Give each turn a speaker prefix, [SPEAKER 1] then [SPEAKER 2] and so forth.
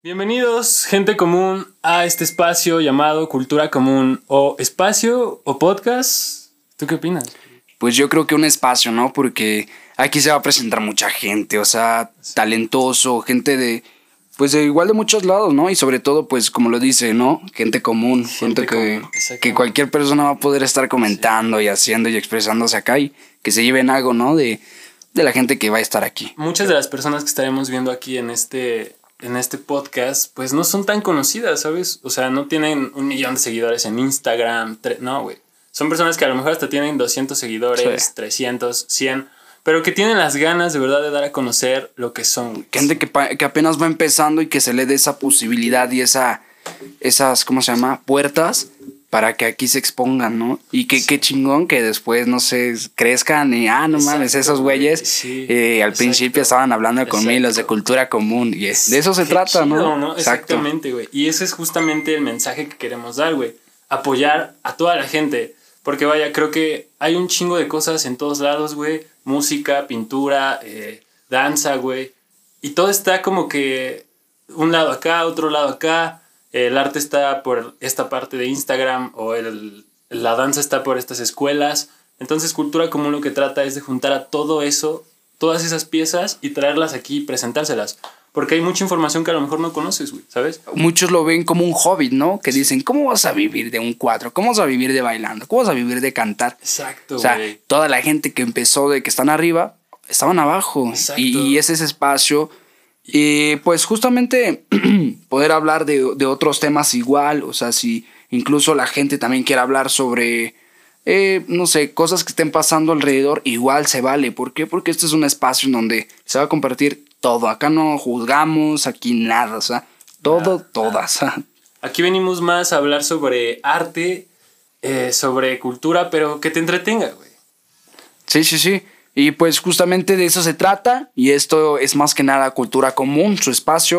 [SPEAKER 1] Bienvenidos, gente común, a este espacio llamado Cultura Común o espacio o podcast. ¿Tú qué opinas?
[SPEAKER 2] Pues yo creo que un espacio, ¿no? Porque aquí se va a presentar mucha gente, o sea, talentoso, gente de, pues de igual de muchos lados, ¿no? Y sobre todo, pues como lo dice, ¿no? Gente común, gente, que, que cualquier persona va a poder estar comentando y haciendo y expresándose acá y que se lleven algo, ¿no? De, de la gente que va a estar aquí.
[SPEAKER 1] Muchas de las personas que estaremos viendo aquí en este, en este podcast, pues no son tan conocidas, ¿sabes? O sea, no tienen un millón de seguidores en Instagram, no, güey. Son personas que a lo mejor hasta tienen 200 seguidores,
[SPEAKER 2] Sí.
[SPEAKER 1] 300, 100, pero que tienen las ganas de verdad de dar a conocer lo que son.
[SPEAKER 2] Gente que, que apenas va empezando y que se le dé esa posibilidad y esa, esas, ¿cómo se llama? Puertas para que aquí se expongan, ¿no? Y que qué chingón que después, no sé, crezcan y, ah, no mames,
[SPEAKER 1] Exacto,
[SPEAKER 2] esos güeyes
[SPEAKER 1] sí,
[SPEAKER 2] eh, al
[SPEAKER 1] exacto.
[SPEAKER 2] principio estaban hablando conmigo, los de cultura común, y es- de eso se trata, ¿no?
[SPEAKER 1] chido, Exactamente, güey. Y ese es justamente el mensaje que queremos dar, güey. Apoyar a toda la gente. Porque vaya, creo que hay un chingo de cosas en todos lados, güey. Música, pintura, eh, danza, güey. Y todo está como que un lado acá, otro lado acá. El arte está por esta parte de Instagram o el, la danza está por estas escuelas. Entonces, Cultura Común lo que trata es de juntar a todo eso, todas esas piezas y traerlas aquí y presentárselas. Porque hay mucha información que a lo mejor no conoces, güey, ¿sabes?
[SPEAKER 2] Muchos lo ven como un hobby, ¿no? Que dicen, ¿cómo vas a vivir de un cuadro? ¿Cómo vas a vivir de bailando? ¿Cómo vas a vivir de cantar?
[SPEAKER 1] Exacto,
[SPEAKER 2] O sea,
[SPEAKER 1] güey.
[SPEAKER 2] toda la gente que empezó de que están arriba, estaban abajo.
[SPEAKER 1] Exacto.
[SPEAKER 2] Y, y es ese espacio. Y pues justamente poder hablar de, de otros temas igual, o sea, si incluso la gente también quiere hablar sobre, eh, no sé, cosas que estén pasando alrededor, igual se vale. ¿Por qué? Porque este es un espacio en donde se va a compartir todo. Acá no juzgamos, aquí nada, o sea, todo, todas.
[SPEAKER 1] Aquí venimos más a hablar sobre arte, eh, sobre cultura, pero que te entretenga, güey.
[SPEAKER 2] Sí, sí, sí. Y pues justamente de eso se trata y esto es más que nada cultura común, su espacio